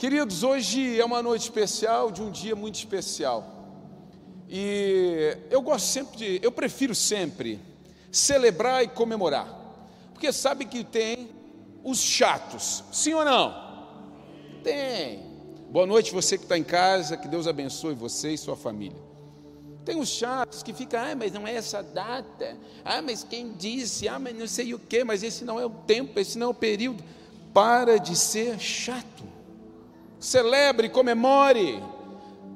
Queridos, hoje é uma noite especial, de um dia muito especial. E eu gosto sempre de, eu prefiro sempre celebrar e comemorar. Porque sabe que tem os chatos, sim ou não? Tem. Boa noite, você que está em casa, que Deus abençoe você e sua família. Tem os chatos que ficam, ah, mas não é essa data, ah, mas quem disse, ah, mas não sei o que, mas esse não é o tempo, esse não é o período. Para de ser chato celebre, comemore.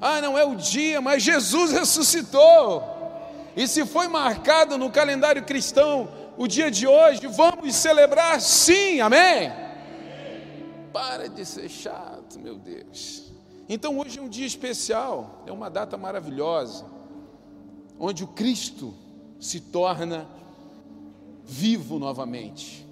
Ah, não é o dia, mas Jesus ressuscitou. E se foi marcado no calendário cristão o dia de hoje, vamos celebrar sim, amém? Para de ser chato, meu Deus. Então hoje é um dia especial, é uma data maravilhosa, onde o Cristo se torna vivo novamente.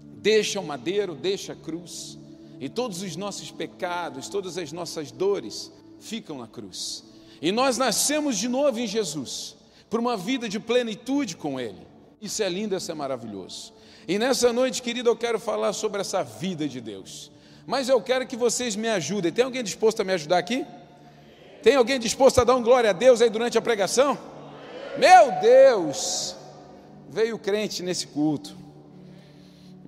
Deixa o madeiro, deixa a cruz e todos os nossos pecados, todas as nossas dores ficam na cruz. E nós nascemos de novo em Jesus, por uma vida de plenitude com Ele. Isso é lindo, isso é maravilhoso. E nessa noite, querido, eu quero falar sobre essa vida de Deus. Mas eu quero que vocês me ajudem. Tem alguém disposto a me ajudar aqui? Tem alguém disposto a dar um glória a Deus aí durante a pregação? Meu Deus! Veio crente nesse culto.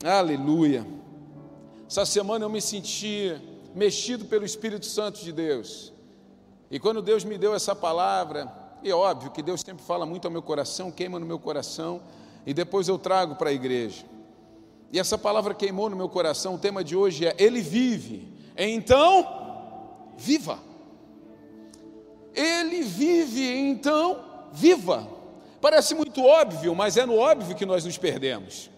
Aleluia. Essa semana eu me senti mexido pelo Espírito Santo de Deus. E quando Deus me deu essa palavra, é óbvio que Deus sempre fala muito ao meu coração, queima no meu coração, e depois eu trago para a igreja. E essa palavra queimou no meu coração, o tema de hoje é Ele vive, então viva. Ele vive, então viva. Parece muito óbvio, mas é no óbvio que nós nos perdemos.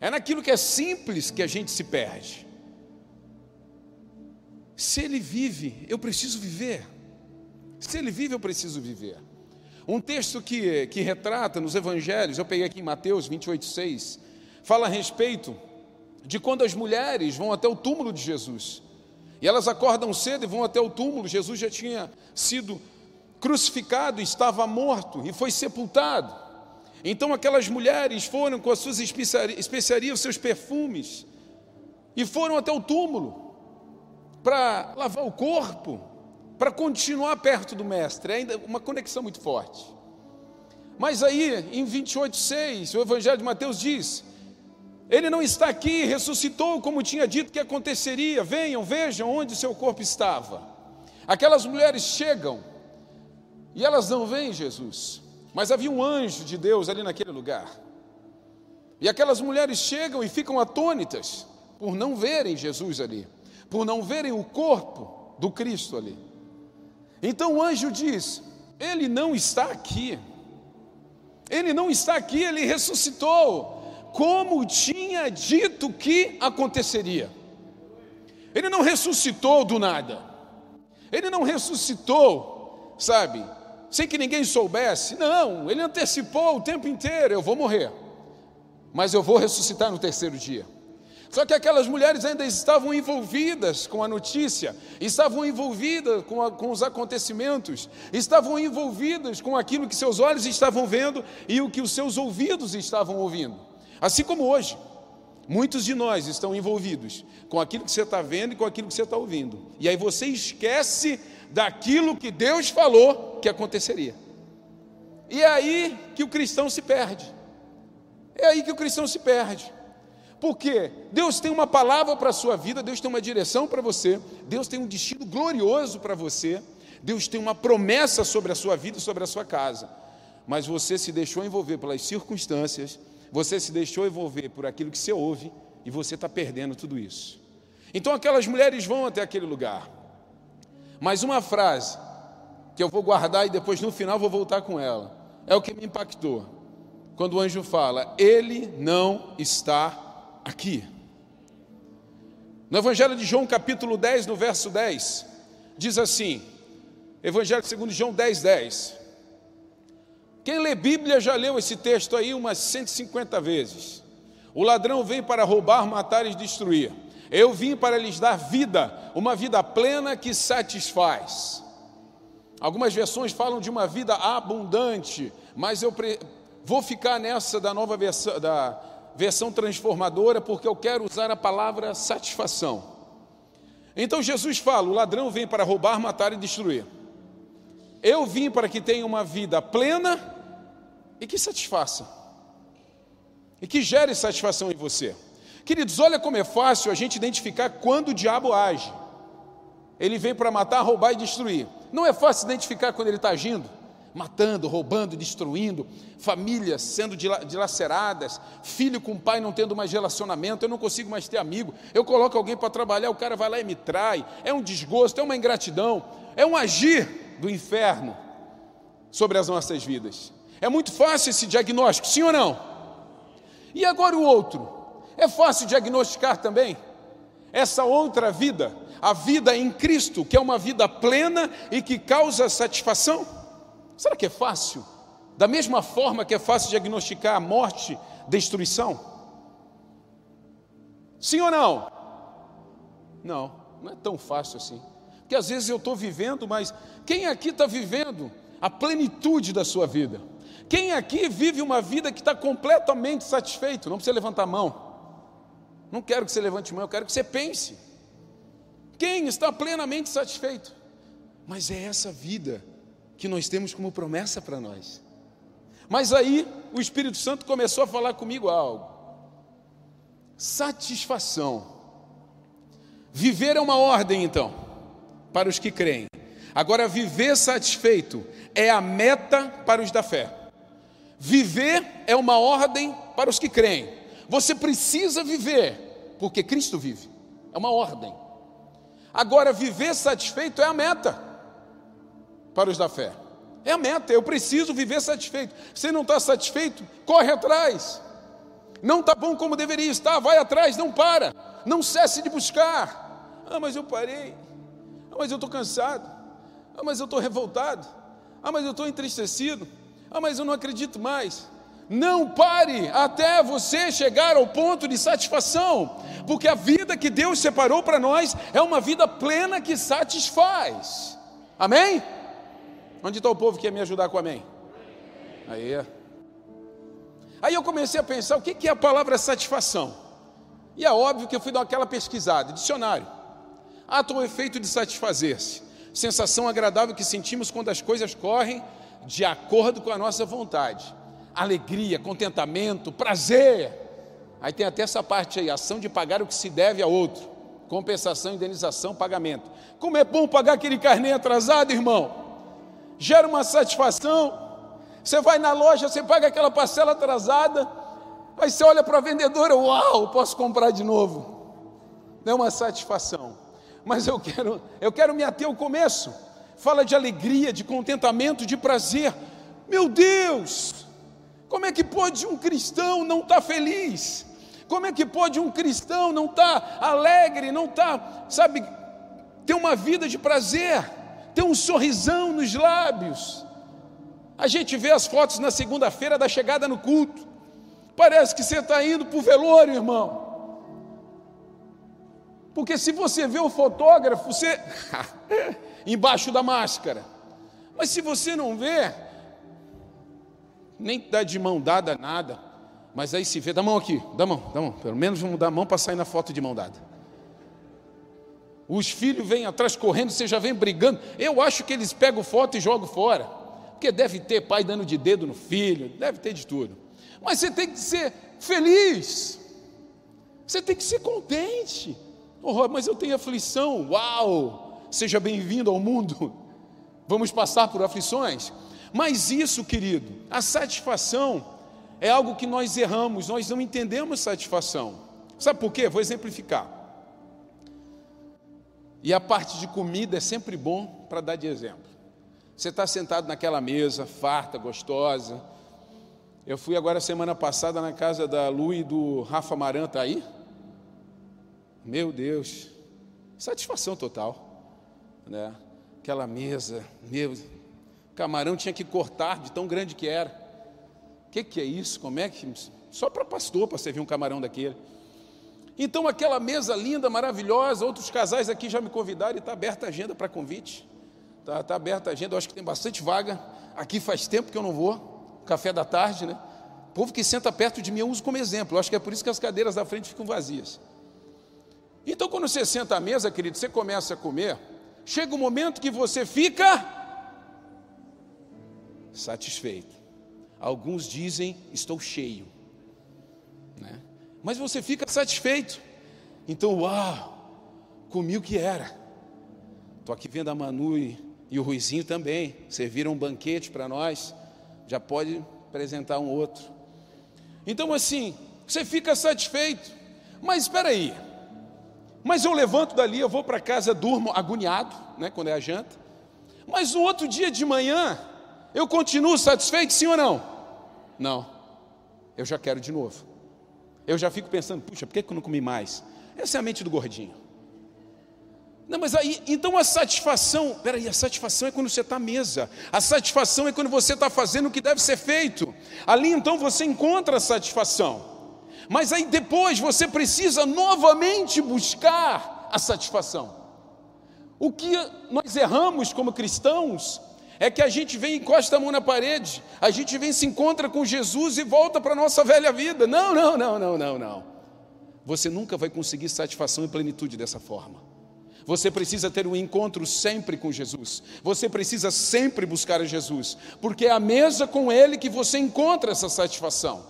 É naquilo que é simples que a gente se perde. Se ele vive, eu preciso viver. Se ele vive, eu preciso viver. Um texto que, que retrata nos evangelhos, eu peguei aqui em Mateus 28, 6, fala a respeito de quando as mulheres vão até o túmulo de Jesus. E elas acordam cedo e vão até o túmulo. Jesus já tinha sido crucificado, estava morto e foi sepultado. Então aquelas mulheres foram com as suas especiarias, os seus perfumes, e foram até o túmulo para lavar o corpo, para continuar perto do Mestre, é ainda uma conexão muito forte. Mas aí, em 28,6, o Evangelho de Mateus diz: Ele não está aqui, ressuscitou como tinha dito que aconteceria, venham, vejam onde seu corpo estava. Aquelas mulheres chegam e elas não veem Jesus. Mas havia um anjo de Deus ali naquele lugar. E aquelas mulheres chegam e ficam atônitas por não verem Jesus ali, por não verem o corpo do Cristo ali. Então o anjo diz: Ele não está aqui. Ele não está aqui, ele ressuscitou, como tinha dito que aconteceria. Ele não ressuscitou do nada. Ele não ressuscitou, sabe, sem que ninguém soubesse. Não, ele antecipou o tempo inteiro: eu vou morrer, mas eu vou ressuscitar no terceiro dia. Só que aquelas mulheres ainda estavam envolvidas com a notícia, estavam envolvidas com, a, com, os acontecimentos, estavam envolvidas com aquilo que seus olhos estavam vendo e o que os seus ouvidos estavam ouvindo. Assim como hoje, muitos de nós estão envolvidos com aquilo que você está vendo e com aquilo que você está ouvindo. E aí você esquece daquilo que Deus falou que aconteceria. E é aí que o cristão se perde. É aí que o cristão se perde. Porque Deus tem uma palavra para a sua vida, Deus tem uma direção para você, Deus tem um destino glorioso para você, Deus tem uma promessa sobre a sua vida e sobre a sua casa. Mas você se deixou envolver pelas circunstâncias, você se deixou envolver por aquilo que você ouve e você está perdendo tudo isso. Então aquelas mulheres vão até aquele lugar. Mas uma frase que eu vou guardar e depois no final vou voltar com ela. É o que me impactou. Quando o anjo fala: Ele não está aqui. No Evangelho de João, capítulo 10, no verso 10, diz assim: Evangelho segundo João 10, 10. Quem lê Bíblia já leu esse texto aí umas 150 vezes. O ladrão vem para roubar, matar e destruir. Eu vim para lhes dar vida, uma vida plena que satisfaz. Algumas versões falam de uma vida abundante, mas eu vou ficar nessa da nova versão, da versão transformadora, porque eu quero usar a palavra satisfação. Então Jesus fala: o ladrão vem para roubar, matar e destruir. Eu vim para que tenha uma vida plena e que satisfaça, e que gere satisfação em você. Queridos, olha como é fácil a gente identificar quando o diabo age. Ele vem para matar, roubar e destruir. Não é fácil identificar quando ele está agindo matando, roubando, destruindo, famílias sendo dilaceradas, filho com pai não tendo mais relacionamento, eu não consigo mais ter amigo, eu coloco alguém para trabalhar, o cara vai lá e me trai, é um desgosto, é uma ingratidão, é um agir do inferno sobre as nossas vidas. É muito fácil esse diagnóstico, sim ou não? E agora o outro? É fácil diagnosticar também? Essa outra vida, a vida em Cristo, que é uma vida plena e que causa satisfação? Será que é fácil? Da mesma forma que é fácil diagnosticar a morte, destruição? Sim ou não? Não, não é tão fácil assim. Porque às vezes eu estou vivendo, mas quem aqui está vivendo a plenitude da sua vida? Quem aqui vive uma vida que está completamente satisfeito? Não precisa levantar a mão. Não quero que você levante mão, eu quero que você pense. Quem está plenamente satisfeito? Mas é essa vida que nós temos como promessa para nós. Mas aí o Espírito Santo começou a falar comigo algo. Satisfação. Viver é uma ordem, então, para os que creem. Agora, viver satisfeito é a meta para os da fé. Viver é uma ordem para os que creem. Você precisa viver, porque Cristo vive. É uma ordem. Agora, viver satisfeito é a meta para os da fé. É a meta, eu preciso viver satisfeito. Se não está satisfeito, corre atrás. Não está bom como deveria estar, vai atrás, não para, não cesse de buscar. Ah, mas eu parei. Ah, mas eu estou cansado. Ah, mas eu estou revoltado. Ah, mas eu estou entristecido. Ah, mas eu não acredito mais. Não pare até você chegar ao ponto de satisfação, porque a vida que Deus separou para nós é uma vida plena que satisfaz. Amém? Onde está o povo que quer me ajudar com amém? Aí. Aí eu comecei a pensar o que é a palavra satisfação. E é óbvio que eu fui dar aquela pesquisada, dicionário. Ato ou efeito de satisfazer-se. Sensação agradável que sentimos quando as coisas correm de acordo com a nossa vontade. Alegria, contentamento, prazer. Aí tem até essa parte aí, ação de pagar o que se deve a outro. Compensação, indenização, pagamento. Como é bom pagar aquele carnê atrasado, irmão gera uma satisfação. Você vai na loja, você paga aquela parcela atrasada, aí você olha para a vendedora, uau, posso comprar de novo. É uma satisfação. Mas eu quero, eu quero me ater ao começo. Fala de alegria, de contentamento, de prazer. Meu Deus! Como é que pode um cristão não estar tá feliz? Como é que pode um cristão não estar tá alegre, não estar, tá, sabe, ter uma vida de prazer? tem um sorrisão nos lábios. A gente vê as fotos na segunda-feira da chegada no culto. Parece que você está indo para o velório, irmão. Porque se você vê o fotógrafo, você. embaixo da máscara. Mas se você não vê, nem dá de mão dada nada. Mas aí se vê, dá mão aqui, dá mão, dá mão. Pelo menos vamos dar a mão para sair na foto de mão dada. Os filhos vêm atrás correndo, você já vem brigando. Eu acho que eles pegam foto e jogam fora. Porque deve ter pai dando de dedo no filho, deve ter de tudo. Mas você tem que ser feliz. Você tem que ser contente. Oh, mas eu tenho aflição. Uau! Seja bem-vindo ao mundo. Vamos passar por aflições. Mas isso, querido, a satisfação é algo que nós erramos, nós não entendemos satisfação. Sabe por quê? Vou exemplificar. E a parte de comida é sempre bom para dar de exemplo. Você está sentado naquela mesa, farta, gostosa. Eu fui agora semana passada na casa da Lu e do Rafa Maran, está aí? Meu Deus, satisfação total. Né? Aquela mesa, meu, camarão tinha que cortar de tão grande que era. O que, que é isso? Como é que. Só para pastor para servir um camarão daquele. Então, aquela mesa linda, maravilhosa, outros casais aqui já me convidaram e está aberta a agenda para convite. Está tá aberta a agenda, eu acho que tem bastante vaga. Aqui faz tempo que eu não vou, café da tarde, né? O povo que senta perto de mim eu uso como exemplo. Eu acho que é por isso que as cadeiras da frente ficam vazias. Então, quando você senta à mesa, querido, você começa a comer, chega um momento que você fica satisfeito. Alguns dizem, estou cheio. Né? Mas você fica satisfeito. Então, uau, comi o que era. Estou aqui vendo a Manu e, e o Ruizinho também. Serviram um banquete para nós. Já pode apresentar um outro. Então, assim, você fica satisfeito. Mas espera aí. Mas eu levanto dali, eu vou para casa, durmo agoniado, né, quando é a janta. Mas no outro dia de manhã, eu continuo satisfeito, sim ou não? Não. Eu já quero de novo. Eu já fico pensando, puxa, por que eu não comi mais? Essa é a mente do gordinho. Não, mas aí, então a satisfação, peraí, a satisfação é quando você está à mesa, a satisfação é quando você está fazendo o que deve ser feito. Ali então você encontra a satisfação. Mas aí depois você precisa novamente buscar a satisfação. O que nós erramos como cristãos é que a gente vem e encosta a mão na parede, a gente vem se encontra com Jesus e volta para a nossa velha vida. Não, não, não, não, não, não. Você nunca vai conseguir satisfação e plenitude dessa forma. Você precisa ter um encontro sempre com Jesus. Você precisa sempre buscar a Jesus, porque é a mesa com Ele que você encontra essa satisfação.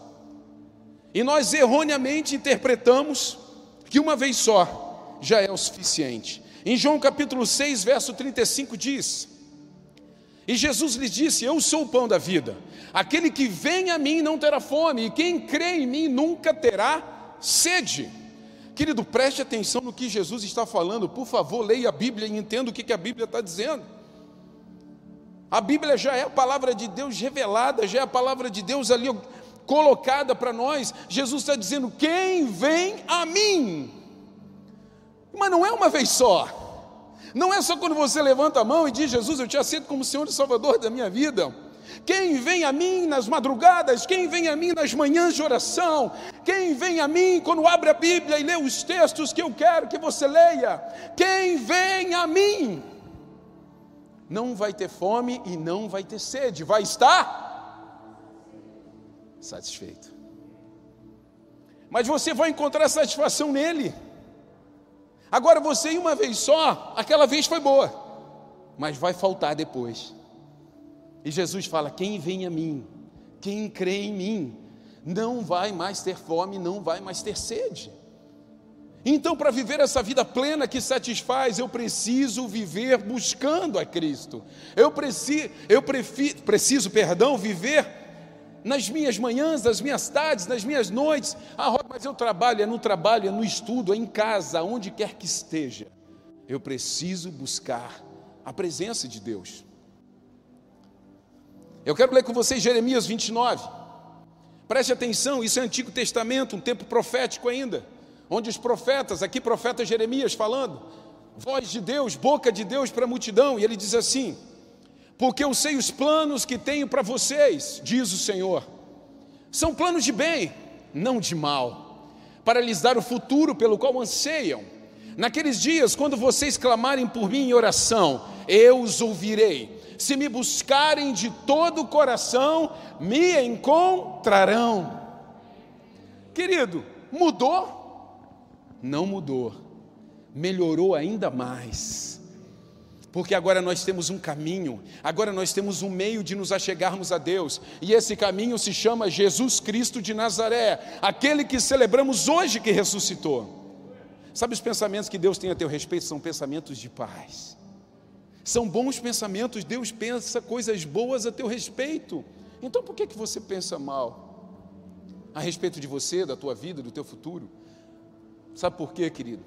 E nós erroneamente interpretamos que uma vez só já é o suficiente. Em João capítulo 6, verso 35 diz: e Jesus lhes disse: Eu sou o pão da vida. Aquele que vem a mim não terá fome, e quem crê em mim nunca terá sede. Querido, preste atenção no que Jesus está falando, por favor, leia a Bíblia e entenda o que a Bíblia está dizendo. A Bíblia já é a palavra de Deus revelada, já é a palavra de Deus ali colocada para nós. Jesus está dizendo: Quem vem a mim? Mas não é uma vez só. Não é só quando você levanta a mão e diz: Jesus, eu te aceito como Senhor e Salvador da minha vida. Quem vem a mim nas madrugadas, quem vem a mim nas manhãs de oração, quem vem a mim quando abre a Bíblia e lê os textos que eu quero que você leia, quem vem a mim, não vai ter fome e não vai ter sede, vai estar satisfeito. Mas você vai encontrar satisfação nele. Agora você, uma vez só, aquela vez foi boa, mas vai faltar depois. E Jesus fala: quem vem a mim, quem crê em mim, não vai mais ter fome, não vai mais ter sede. Então, para viver essa vida plena que satisfaz, eu preciso viver buscando a Cristo. Eu preciso, eu prefiro, preciso, perdão, viver nas minhas manhãs, nas minhas tardes, nas minhas noites. Ah, mas eu trabalho, é no trabalho, é no estudo, é em casa, onde quer que esteja. Eu preciso buscar a presença de Deus. Eu quero ler com vocês Jeremias 29. Preste atenção, isso é Antigo Testamento, um tempo profético ainda, onde os profetas, aqui profeta Jeremias falando, voz de Deus, boca de Deus para a multidão, e ele diz assim: porque eu sei os planos que tenho para vocês, diz o Senhor. São planos de bem, não de mal, para lhes dar o futuro pelo qual anseiam. Naqueles dias, quando vocês clamarem por mim em oração, eu os ouvirei. Se me buscarem de todo o coração, me encontrarão. Querido, mudou? Não mudou, melhorou ainda mais porque agora nós temos um caminho, agora nós temos um meio de nos achegarmos a Deus, e esse caminho se chama Jesus Cristo de Nazaré, aquele que celebramos hoje que ressuscitou. Sabe os pensamentos que Deus tem a teu respeito? São pensamentos de paz, são bons pensamentos, Deus pensa coisas boas a teu respeito, então por que, que você pensa mal? A respeito de você, da tua vida, do teu futuro? Sabe por quê, querido?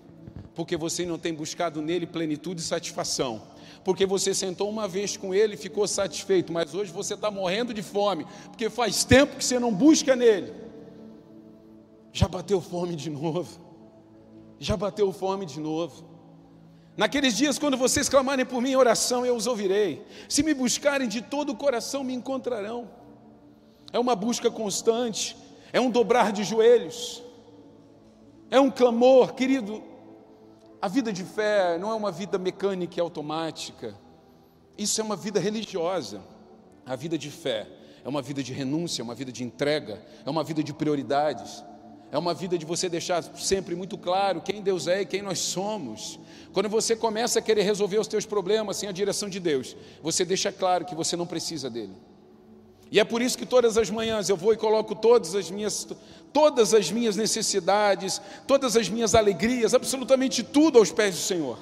Porque você não tem buscado nele plenitude e satisfação porque você sentou uma vez com ele e ficou satisfeito, mas hoje você está morrendo de fome, porque faz tempo que você não busca nele. Já bateu fome de novo, já bateu fome de novo. Naqueles dias, quando vocês clamarem por mim em oração, eu os ouvirei. Se me buscarem de todo o coração, me encontrarão. É uma busca constante, é um dobrar de joelhos, é um clamor, querido. A vida de fé não é uma vida mecânica e automática. Isso é uma vida religiosa. A vida de fé é uma vida de renúncia, é uma vida de entrega, é uma vida de prioridades. é uma vida de você deixar sempre muito claro quem Deus é e quem nós somos. Quando você começa a querer resolver os teus problemas sem a direção de Deus, você deixa claro que você não precisa dele. E é por isso que todas as manhãs eu vou e coloco todas as minhas todas as minhas necessidades, todas as minhas alegrias, absolutamente tudo aos pés do Senhor.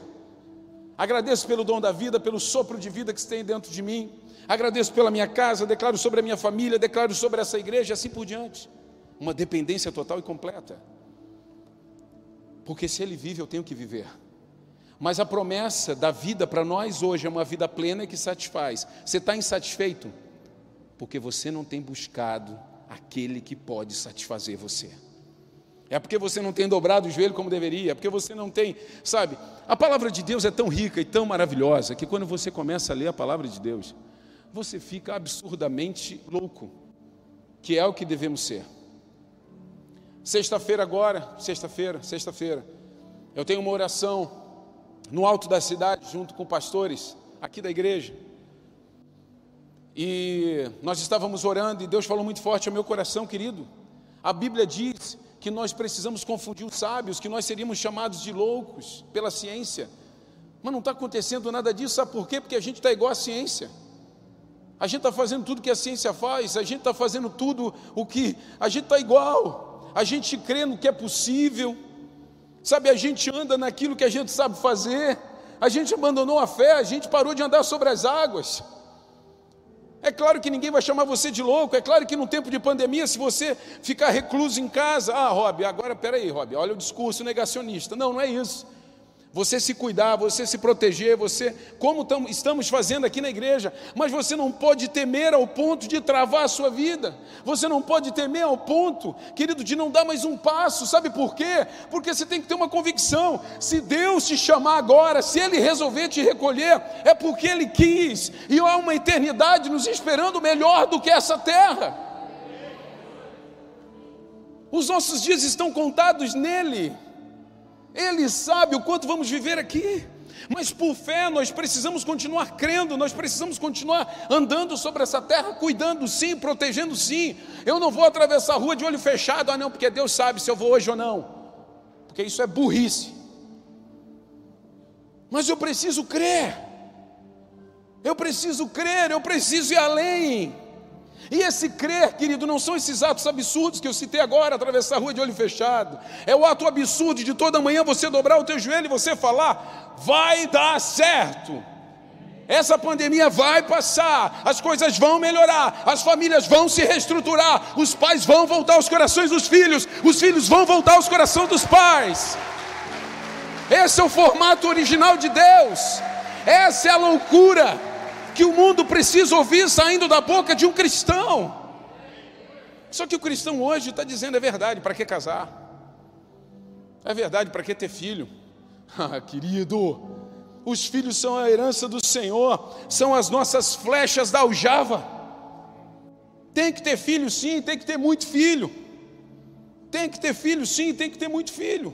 Agradeço pelo dom da vida, pelo sopro de vida que tem dentro de mim. Agradeço pela minha casa, declaro sobre a minha família, declaro sobre essa igreja, assim por diante uma dependência total e completa. Porque se Ele vive, eu tenho que viver. Mas a promessa da vida para nós hoje é uma vida plena que satisfaz. Você está insatisfeito? Porque você não tem buscado aquele que pode satisfazer você. É porque você não tem dobrado o joelho como deveria, é porque você não tem, sabe? A palavra de Deus é tão rica e tão maravilhosa que quando você começa a ler a palavra de Deus, você fica absurdamente louco, que é o que devemos ser. Sexta-feira agora, sexta-feira, sexta-feira, eu tenho uma oração no alto da cidade, junto com pastores aqui da igreja. E nós estávamos orando e Deus falou muito forte ao meu coração, querido. A Bíblia diz que nós precisamos confundir os sábios, que nós seríamos chamados de loucos pela ciência. Mas não está acontecendo nada disso, sabe por quê? Porque a gente está igual à ciência. A gente está fazendo tudo que a ciência faz, a gente está fazendo tudo o que. A gente está igual a gente crê no que é possível, sabe, a gente anda naquilo que a gente sabe fazer, a gente abandonou a fé, a gente parou de andar sobre as águas. É claro que ninguém vai chamar você de louco, é claro que no tempo de pandemia, se você ficar recluso em casa, ah, Rob, agora peraí, Rob, olha o discurso negacionista. Não, não é isso você se cuidar, você se proteger, você, como tam, estamos fazendo aqui na igreja, mas você não pode temer ao ponto de travar a sua vida, você não pode temer ao ponto, querido, de não dar mais um passo, sabe por quê? Porque você tem que ter uma convicção: se Deus te chamar agora, se Ele resolver te recolher, é porque Ele quis, e há uma eternidade nos esperando melhor do que essa terra. Os nossos dias estão contados nele. Ele sabe o quanto vamos viver aqui. Mas por fé nós precisamos continuar crendo, nós precisamos continuar andando sobre essa terra, cuidando sim, protegendo sim. Eu não vou atravessar a rua de olho fechado, ah não, porque Deus sabe se eu vou hoje ou não. Porque isso é burrice. Mas eu preciso crer. Eu preciso crer, eu preciso ir além. E esse crer, querido, não são esses atos absurdos que eu citei agora, atravessar a rua de olho fechado. É o ato absurdo de toda manhã você dobrar o teu joelho e você falar: vai dar certo. Essa pandemia vai passar, as coisas vão melhorar, as famílias vão se reestruturar, os pais vão voltar aos corações dos filhos, os filhos vão voltar aos corações dos pais. Esse é o formato original de Deus, essa é a loucura que o mundo precisa ouvir saindo da boca de um cristão. Só que o cristão hoje está dizendo é verdade, para que casar? É verdade, para que ter filho? Ah, querido, os filhos são a herança do Senhor, são as nossas flechas da aljava. Tem que ter filho, sim, tem que ter muito filho. Tem que ter filho, sim, tem que ter muito filho.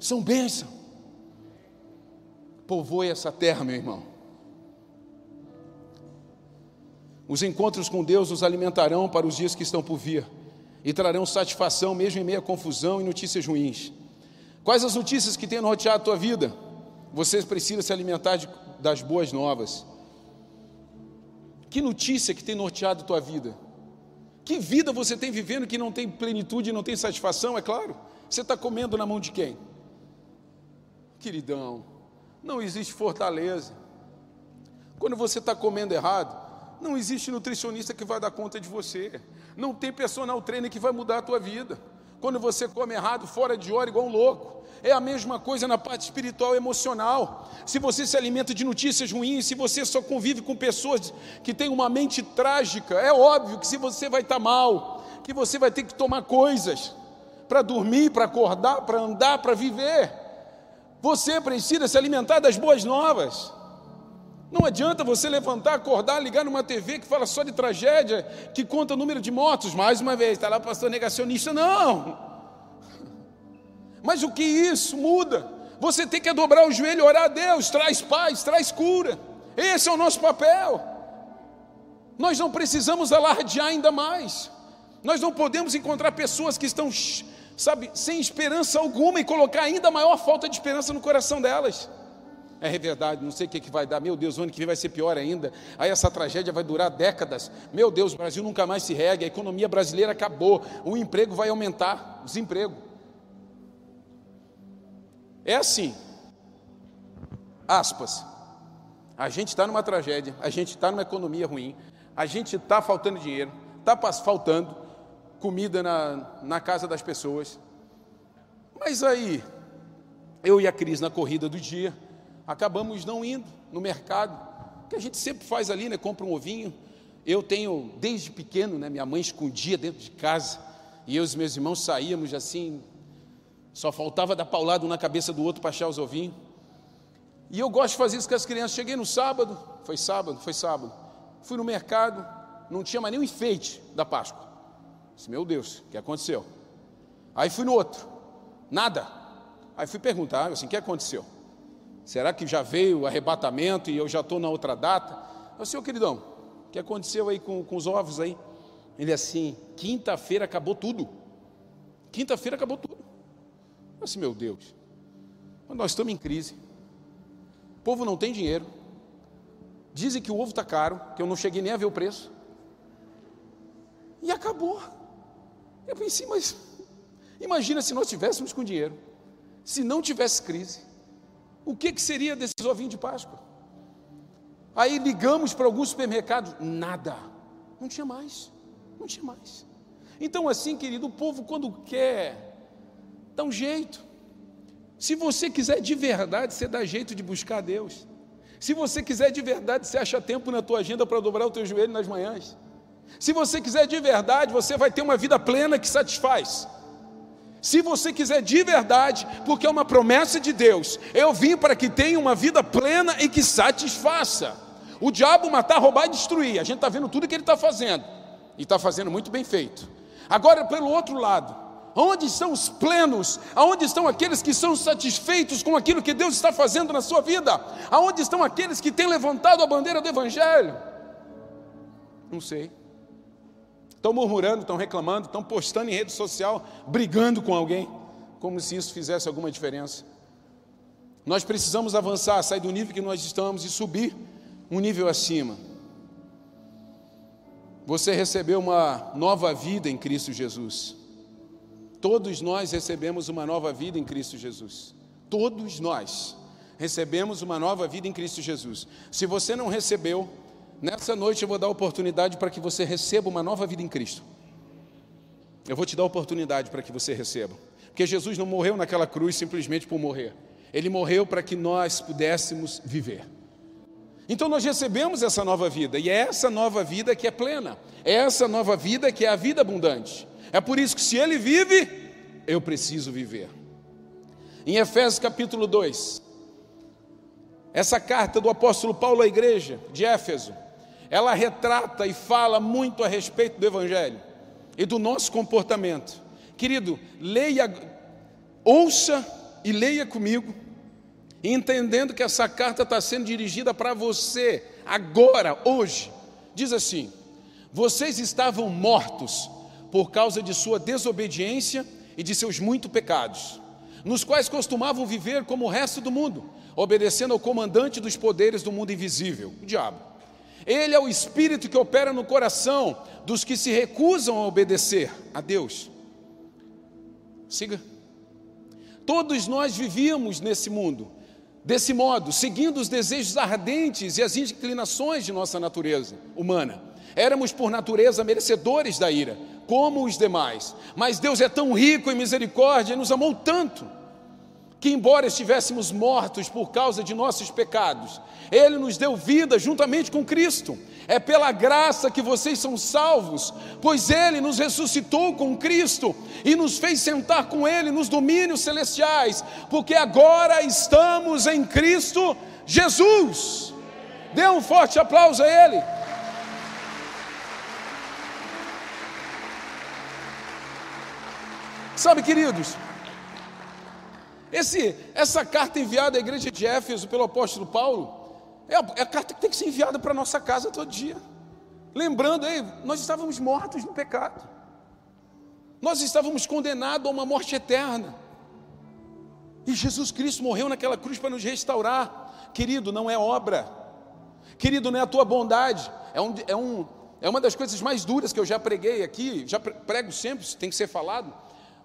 São bênçãos. Povoe essa terra, meu irmão. Os encontros com Deus nos alimentarão para os dias que estão por vir e trarão satisfação mesmo em meio à confusão e notícias ruins. Quais as notícias que têm norteado a tua vida? Você precisa se alimentar de, das boas novas. Que notícia que tem norteado a tua vida? Que vida você tem vivendo que não tem plenitude não tem satisfação, é claro? Você está comendo na mão de quem? Queridão, não existe fortaleza. Quando você está comendo errado, não existe nutricionista que vai dar conta de você. Não tem personal trainer que vai mudar a tua vida. Quando você come errado, fora de hora, igual um louco. É a mesma coisa na parte espiritual e emocional. Se você se alimenta de notícias ruins, se você só convive com pessoas que têm uma mente trágica, é óbvio que se você vai estar mal, que você vai ter que tomar coisas para dormir, para acordar, para andar, para viver. Você precisa se alimentar das boas novas. Não adianta você levantar, acordar, ligar numa TV que fala só de tragédia, que conta o número de mortos, mais uma vez, está lá o pastor negacionista. Não! Mas o que isso muda? Você tem que dobrar o joelho orar a Deus, traz paz, traz cura. Esse é o nosso papel. Nós não precisamos alardear ainda mais. Nós não podemos encontrar pessoas que estão, sabe, sem esperança alguma e colocar ainda maior falta de esperança no coração delas. É verdade, não sei o que, que vai dar. Meu Deus, o ano que vem vai ser pior ainda. Aí essa tragédia vai durar décadas. Meu Deus, o Brasil nunca mais se regue, a economia brasileira acabou, o emprego vai aumentar, desemprego. É assim. Aspas. A gente está numa tragédia, a gente está numa economia ruim, a gente está faltando dinheiro, está faltando comida na, na casa das pessoas. Mas aí, eu e a Cris na corrida do dia, acabamos não indo no mercado, que a gente sempre faz ali, né? Compra um ovinho. Eu tenho, desde pequeno, né? Minha mãe escondia dentro de casa, e eu e os meus irmãos saíamos assim, só faltava dar paulado na cabeça do outro para achar os ovinhos. E eu gosto de fazer isso com as crianças. Cheguei no sábado, foi sábado, foi sábado. Fui no mercado, não tinha mais nenhum enfeite da Páscoa. Disse, meu Deus, o que aconteceu? Aí fui no outro, nada. Aí fui perguntar, assim, o que aconteceu? Será que já veio o arrebatamento e eu já estou na outra data? Eu senhor queridão, o que aconteceu aí com, com os ovos aí? Ele assim, quinta-feira acabou tudo. Quinta-feira acabou tudo. Eu disse, meu Deus, nós estamos em crise. O povo não tem dinheiro. Dizem que o ovo está caro, que eu não cheguei nem a ver o preço. E acabou. Eu pensei, mas imagina se nós tivéssemos com dinheiro, se não tivesse crise o que, que seria desses ovinhos de Páscoa? Aí ligamos para alguns supermercados, nada, não tinha mais, não tinha mais. Então, assim, querido, o povo, quando quer, dá um jeito. Se você quiser de verdade, você dá jeito de buscar Deus. Se você quiser de verdade, você acha tempo na tua agenda para dobrar o teu joelho nas manhãs. Se você quiser de verdade, você vai ter uma vida plena que satisfaz. Se você quiser de verdade, porque é uma promessa de Deus, eu vim para que tenha uma vida plena e que satisfaça. O diabo matar, roubar e destruir, a gente está vendo tudo que ele está fazendo, e está fazendo muito bem feito. Agora, pelo outro lado, onde estão os plenos? Aonde estão aqueles que são satisfeitos com aquilo que Deus está fazendo na sua vida? Aonde estão aqueles que têm levantado a bandeira do Evangelho? Não sei. Estão murmurando, estão reclamando, estão postando em rede social, brigando com alguém, como se isso fizesse alguma diferença. Nós precisamos avançar, sair do nível que nós estamos e subir um nível acima. Você recebeu uma nova vida em Cristo Jesus. Todos nós recebemos uma nova vida em Cristo Jesus. Todos nós recebemos uma nova vida em Cristo Jesus. Se você não recebeu, Nessa noite eu vou dar oportunidade para que você receba uma nova vida em Cristo. Eu vou te dar oportunidade para que você receba. Porque Jesus não morreu naquela cruz simplesmente por morrer. Ele morreu para que nós pudéssemos viver. Então nós recebemos essa nova vida, e é essa nova vida que é plena, é essa nova vida que é a vida abundante. É por isso que se ele vive, eu preciso viver. Em Efésios capítulo 2, essa carta do apóstolo Paulo à igreja de Éfeso, ela retrata e fala muito a respeito do Evangelho e do nosso comportamento. Querido, leia, ouça e leia comigo, entendendo que essa carta está sendo dirigida para você, agora, hoje. Diz assim: vocês estavam mortos por causa de sua desobediência e de seus muitos pecados, nos quais costumavam viver como o resto do mundo, obedecendo ao comandante dos poderes do mundo invisível, o diabo ele é o espírito que opera no coração dos que se recusam a obedecer a Deus. Siga. Todos nós vivíamos nesse mundo, desse modo, seguindo os desejos ardentes e as inclinações de nossa natureza humana. Éramos, por natureza, merecedores da ira, como os demais. Mas Deus é tão rico em misericórdia e nos amou tanto que, embora estivéssemos mortos por causa de nossos pecados, Ele nos deu vida juntamente com Cristo. É pela graça que vocês são salvos, pois Ele nos ressuscitou com Cristo e nos fez sentar com Ele nos domínios celestiais, porque agora estamos em Cristo Jesus. Dê um forte aplauso a Ele. Sabe, queridos, esse, essa carta enviada à igreja de Éfeso pelo apóstolo Paulo é a, é a carta que tem que ser enviada para a nossa casa todo dia. Lembrando, ei, nós estávamos mortos no pecado. Nós estávamos condenados a uma morte eterna. E Jesus Cristo morreu naquela cruz para nos restaurar. Querido, não é obra. Querido, não é a tua bondade. É, um, é, um, é uma das coisas mais duras que eu já preguei aqui. Já prego sempre, tem que ser falado.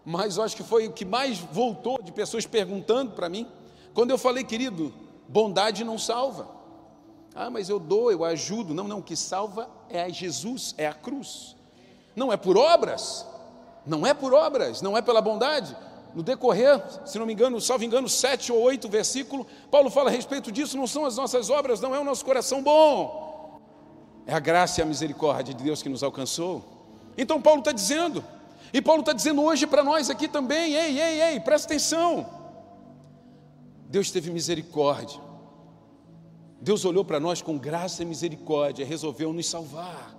Mas eu acho que foi o que mais voltou de pessoas perguntando para mim. Quando eu falei, querido, bondade não salva. Ah, mas eu dou, eu ajudo. Não, não, o que salva é Jesus, é a cruz. Não é por obras. Não é por obras, não é pela bondade. No decorrer, se não me engano, salvo engano, sete ou oito versículos, Paulo fala a respeito disso, não são as nossas obras, não é o nosso coração bom. É a graça e a misericórdia de Deus que nos alcançou. Então Paulo está dizendo, e Paulo está dizendo hoje para nós aqui também, ei, ei, ei, presta atenção. Deus teve misericórdia. Deus olhou para nós com graça e misericórdia, resolveu nos salvar,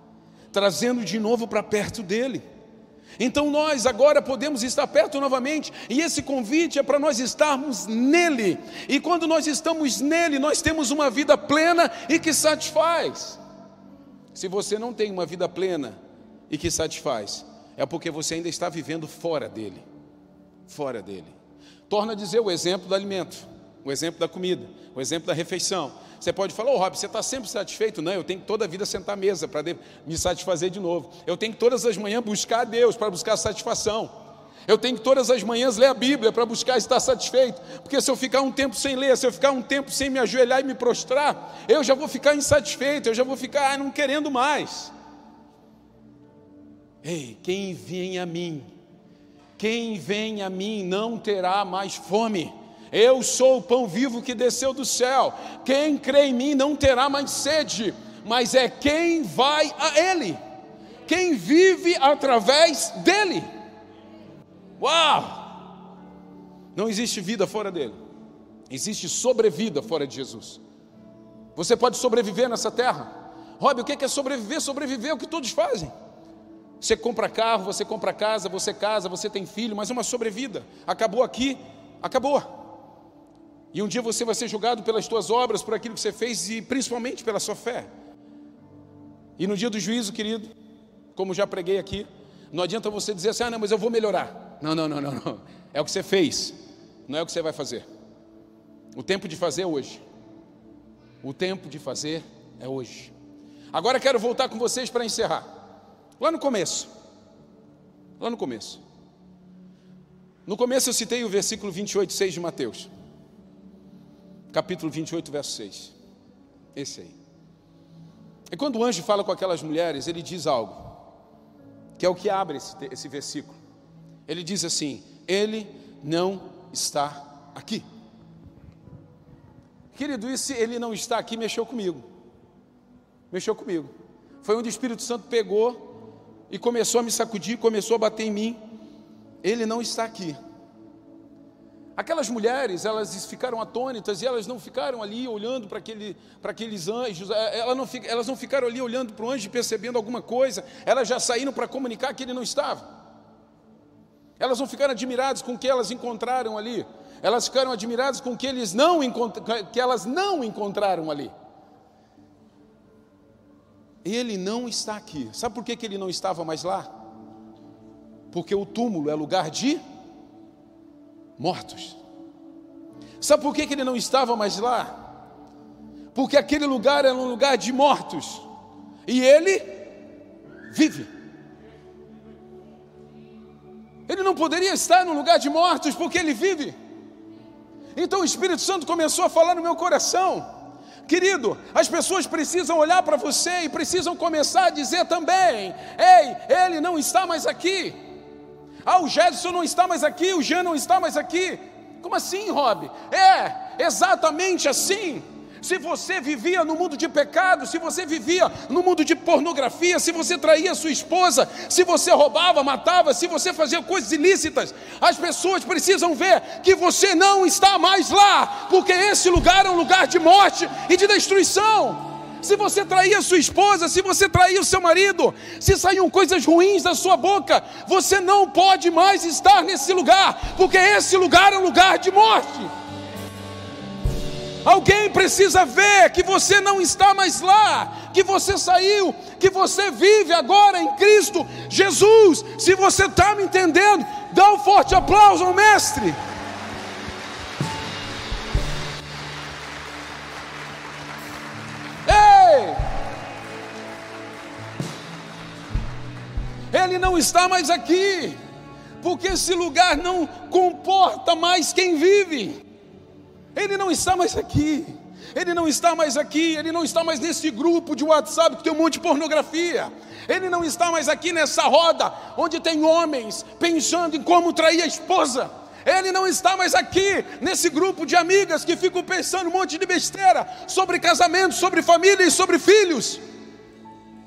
trazendo de novo para perto dele. Então nós agora podemos estar perto novamente, e esse convite é para nós estarmos nele. E quando nós estamos nele, nós temos uma vida plena e que satisfaz. Se você não tem uma vida plena e que satisfaz, é porque você ainda está vivendo fora dele. Fora dele. Torna a dizer o exemplo do alimento, o exemplo da comida, o exemplo da refeição. Você pode falar, ô oh, Rob, você está sempre satisfeito? Não, eu tenho que toda a vida sentar à mesa para me satisfazer de novo. Eu tenho que todas as manhãs buscar a Deus para buscar satisfação. Eu tenho que todas as manhãs ler a Bíblia para buscar estar satisfeito. Porque se eu ficar um tempo sem ler, se eu ficar um tempo sem me ajoelhar e me prostrar, eu já vou ficar insatisfeito, eu já vou ficar ah, não querendo mais. Ei, quem vem a mim, quem vem a mim não terá mais fome. Eu sou o pão vivo que desceu do céu. Quem crê em mim não terá mais sede, mas é quem vai a Ele, quem vive através dele. Uau! Não existe vida fora dele, existe sobrevida fora de Jesus. Você pode sobreviver nessa terra. Rob, o que é sobreviver? Sobreviver é o que todos fazem. Você compra carro, você compra casa, você casa, você tem filho, mas é uma sobrevida. Acabou aqui, acabou. E um dia você vai ser julgado pelas suas obras, por aquilo que você fez e principalmente pela sua fé. E no dia do juízo, querido, como já preguei aqui, não adianta você dizer assim: ah, não, mas eu vou melhorar. Não, não, não, não, não. É o que você fez, não é o que você vai fazer. O tempo de fazer é hoje. O tempo de fazer é hoje. Agora quero voltar com vocês para encerrar. Lá no começo. Lá no começo. No começo eu citei o versículo 28, 6 de Mateus capítulo 28, verso 6. Esse aí. E quando o anjo fala com aquelas mulheres, ele diz algo, que é o que abre esse, esse versículo. Ele diz assim: Ele não está aqui. Querido, esse ele não está aqui mexeu comigo. Mexeu comigo. Foi onde o Espírito Santo pegou e começou a me sacudir, começou a bater em mim. Ele não está aqui. Aquelas mulheres, elas ficaram atônitas e elas não ficaram ali olhando para aquele, aqueles anjos, é, elas não, elas não ficaram ali olhando para o anjo percebendo alguma coisa, elas já saíram para comunicar que ele não estava. Elas não ficaram admiradas com o que elas encontraram ali, elas ficaram admiradas com o que, eles não que elas não encontraram ali. Ele não está aqui. Sabe por que, que ele não estava mais lá? Porque o túmulo é lugar de mortos. Sabe por que, que ele não estava mais lá? Porque aquele lugar era um lugar de mortos e ele vive. Ele não poderia estar no lugar de mortos porque ele vive. Então o Espírito Santo começou a falar no meu coração. Querido, as pessoas precisam olhar para você e precisam começar a dizer também: Ei, ele não está mais aqui. Ah, o Gerson não está mais aqui, o Jean não está mais aqui. Como assim, Rob? É, exatamente assim. Se você vivia no mundo de pecado, se você vivia no mundo de pornografia, se você traía sua esposa, se você roubava, matava, se você fazia coisas ilícitas, as pessoas precisam ver que você não está mais lá, porque esse lugar é um lugar de morte e de destruição se você traía sua esposa, se você traía o seu marido, se saíam coisas ruins da sua boca, você não pode mais estar nesse lugar, porque esse lugar é um lugar de morte. Alguém precisa ver que você não está mais lá, que você saiu, que você vive agora em Cristo Jesus. Se você está me entendendo, dá um forte aplauso ao Mestre. Ei! Ele não está mais aqui, porque esse lugar não comporta mais quem vive. Ele não está mais aqui. Ele não está mais aqui, ele não está mais nesse grupo de WhatsApp que tem um monte de pornografia. Ele não está mais aqui nessa roda onde tem homens pensando em como trair a esposa. Ele não está mais aqui nesse grupo de amigas que ficam pensando um monte de besteira sobre casamento, sobre família e sobre filhos.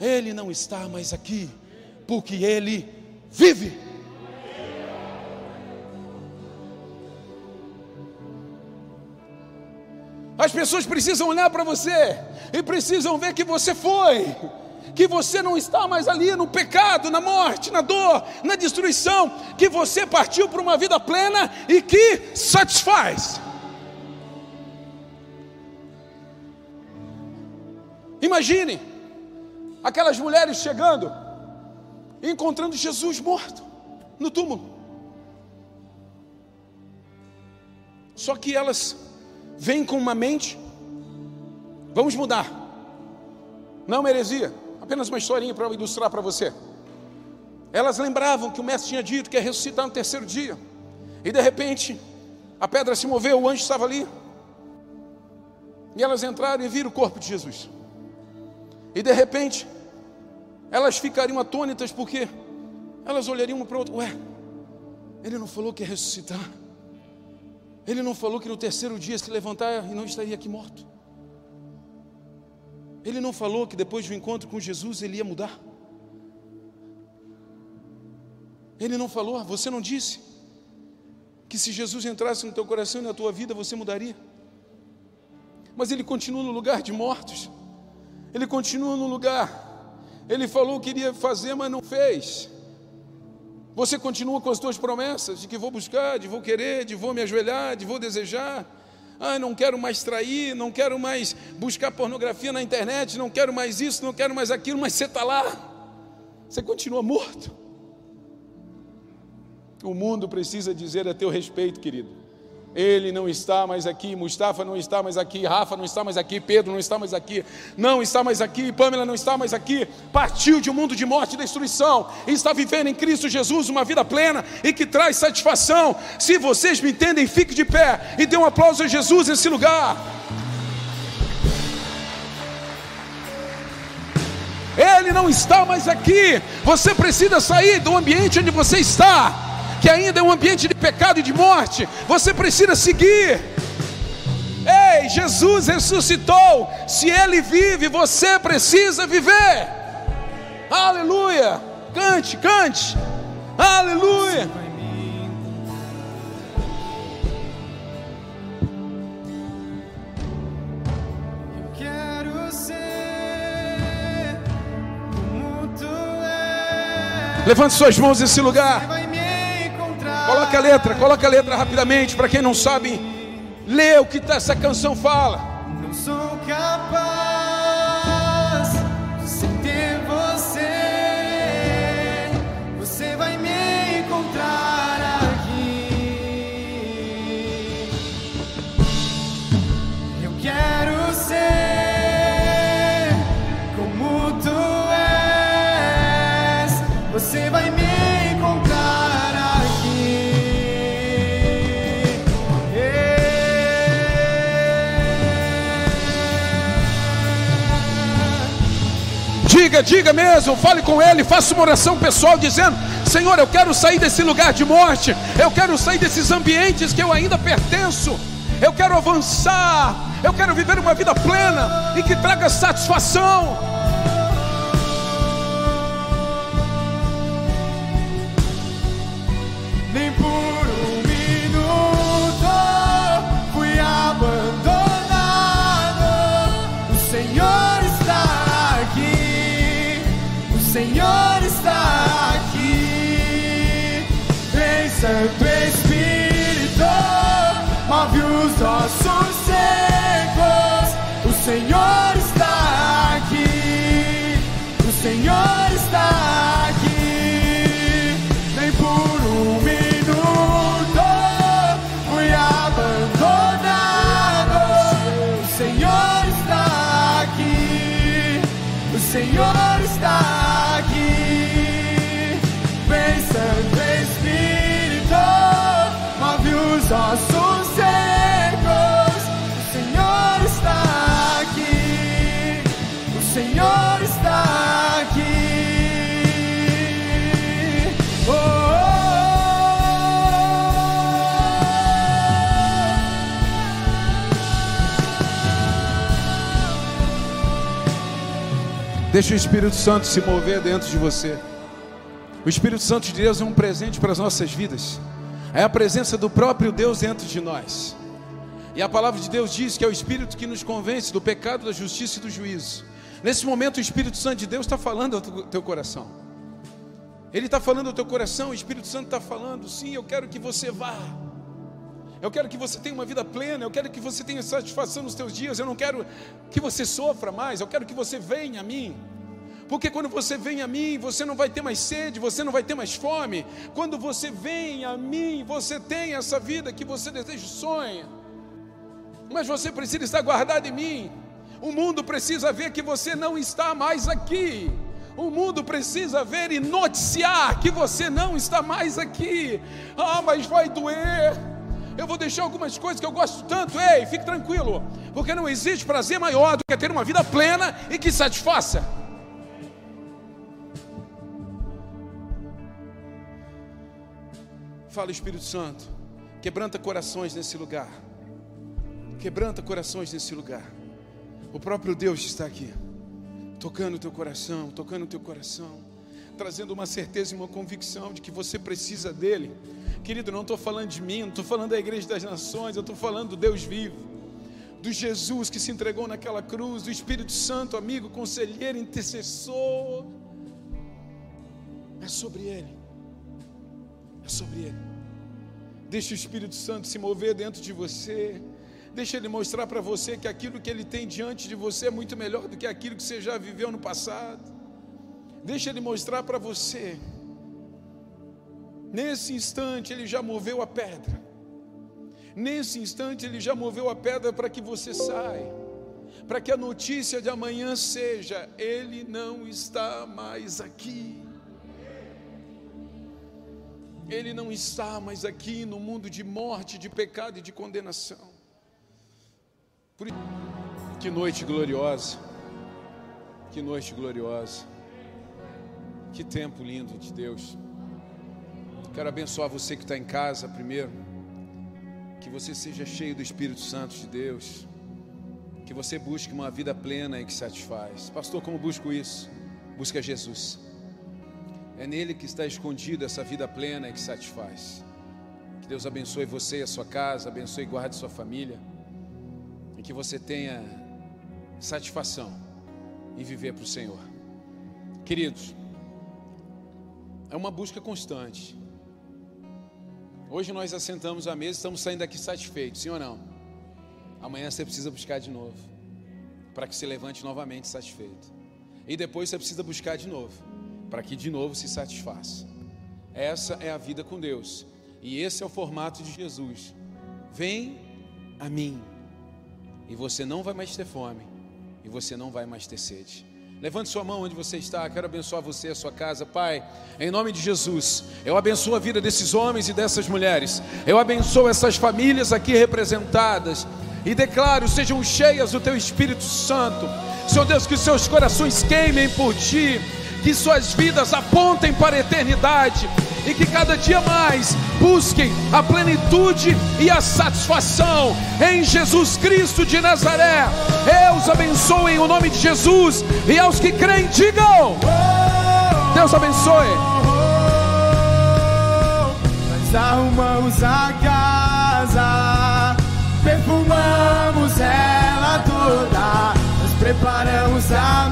Ele não está mais aqui porque ele vive. As pessoas precisam olhar para você e precisam ver que você foi, que você não está mais ali no pecado, na morte, na dor, na destruição, que você partiu para uma vida plena e que satisfaz. Imagine aquelas mulheres chegando e encontrando Jesus morto no túmulo. Só que elas vem com uma mente, vamos mudar. Não é uma heresia, apenas uma historinha para ilustrar para você. Elas lembravam que o mestre tinha dito que ia ressuscitar no terceiro dia. E de repente, a pedra se moveu, o anjo estava ali. E elas entraram e viram o corpo de Jesus. E de repente, elas ficariam atônitas porque elas olhariam uma para outra. Ué, ele não falou que ia ressuscitar. Ele não falou que no terceiro dia se levantar e não estaria aqui morto. Ele não falou que depois do encontro com Jesus ele ia mudar. Ele não falou, você não disse que se Jesus entrasse no teu coração e na tua vida você mudaria. Mas ele continua no lugar de mortos. Ele continua no lugar. Ele falou que iria fazer, mas não fez. Você continua com as suas promessas de que vou buscar, de vou querer, de vou me ajoelhar, de vou desejar. Ah, não quero mais trair, não quero mais buscar pornografia na internet, não quero mais isso, não quero mais aquilo, mas você está lá. Você continua morto. O mundo precisa dizer a teu respeito, querido. Ele não está mais aqui, Mustafa não está mais aqui, Rafa não está mais aqui, Pedro não está mais aqui, não está mais aqui, Pamela não está mais aqui. Partiu de um mundo de morte e destruição e está vivendo em Cristo Jesus uma vida plena e que traz satisfação. Se vocês me entendem, fique de pé e dê um aplauso a Jesus nesse lugar. Ele não está mais aqui. Você precisa sair do ambiente onde você está que ainda é um ambiente de pecado e de morte, você precisa seguir. Ei, Jesus ressuscitou. Se Ele vive, você precisa viver. Aleluia. Cante, cante. Aleluia. Levante suas mãos nesse lugar. Coloca a letra, coloca a letra rapidamente, para quem não sabe, lê o que essa canção fala. Não sou capaz de ter você, você vai me encontrar aqui. Eu quero ser como tu és, você vai me Diga, diga mesmo, fale com Ele, faça uma oração pessoal dizendo: Senhor, eu quero sair desse lugar de morte, eu quero sair desses ambientes que eu ainda pertenço, eu quero avançar, eu quero viver uma vida plena e que traga satisfação. Senhor está aqui, vem Santo Espírito, move os ossos secos. Deixa o Espírito Santo se mover dentro de você. O Espírito Santo de Deus é um presente para as nossas vidas. É a presença do próprio Deus dentro de nós. E a palavra de Deus diz que é o Espírito que nos convence do pecado, da justiça e do juízo. Nesse momento, o Espírito Santo de Deus está falando ao teu coração. Ele está falando ao teu coração, o Espírito Santo está falando, sim, eu quero que você vá. Eu quero que você tenha uma vida plena, eu quero que você tenha satisfação nos teus dias, eu não quero que você sofra mais, eu quero que você venha a mim. Porque quando você vem a mim, você não vai ter mais sede, você não vai ter mais fome. Quando você vem a mim, você tem essa vida que você deseja e sonha. Mas você precisa estar guardado em mim. O mundo precisa ver que você não está mais aqui. O mundo precisa ver e noticiar que você não está mais aqui. Ah, mas vai doer. Eu vou deixar algumas coisas que eu gosto tanto. Ei, fique tranquilo, porque não existe prazer maior do que ter uma vida plena e que satisfaça. Fala, Espírito Santo, quebranta corações nesse lugar. Quebranta corações nesse lugar. O próprio Deus está aqui, tocando o teu coração, tocando o teu coração, trazendo uma certeza e uma convicção de que você precisa dele. Querido, não estou falando de mim, não estou falando da igreja das nações, eu estou falando do Deus vivo, do Jesus que se entregou naquela cruz, do Espírito Santo, amigo, conselheiro, intercessor. É sobre ele. É sobre ele. Deixa o Espírito Santo se mover dentro de você. Deixa ele mostrar para você que aquilo que ele tem diante de você é muito melhor do que aquilo que você já viveu no passado. Deixa ele mostrar para você. Nesse instante ele já moveu a pedra. Nesse instante ele já moveu a pedra para que você saia. Para que a notícia de amanhã seja: ele não está mais aqui. Ele não está mais aqui no mundo de morte, de pecado e de condenação. Por... Que noite gloriosa. Que noite gloriosa. Que tempo lindo de Deus. Quero abençoar você que está em casa primeiro. Que você seja cheio do Espírito Santo de Deus. Que você busque uma vida plena e que satisfaz. Pastor, como busco isso? Busca Jesus. É nele que está escondida essa vida plena e que satisfaz. Que Deus abençoe você e a sua casa, abençoe e guarde sua família que você tenha satisfação em viver para o Senhor. Queridos, é uma busca constante. Hoje nós assentamos à mesa e estamos saindo daqui satisfeitos, sim ou não? Amanhã você precisa buscar de novo, para que se levante novamente satisfeito. E depois você precisa buscar de novo, para que de novo se satisfaça. Essa é a vida com Deus, e esse é o formato de Jesus. Vem a mim e você não vai mais ter fome, e você não vai mais ter sede. Levante sua mão onde você está, quero abençoar você a sua casa, Pai, em nome de Jesus. Eu abençoo a vida desses homens e dessas mulheres, eu abençoo essas famílias aqui representadas, e declaro: sejam cheias do Teu Espírito Santo, Senhor Deus, que seus corações queimem por Ti, que suas vidas apontem para a eternidade e que cada dia mais busquem a plenitude e a satisfação em Jesus Cristo de Nazaré. Deus abençoe em o nome de Jesus e aos que creem, digam: Deus abençoe. Nós arrumamos a casa, perfumamos ela toda, nós preparamos a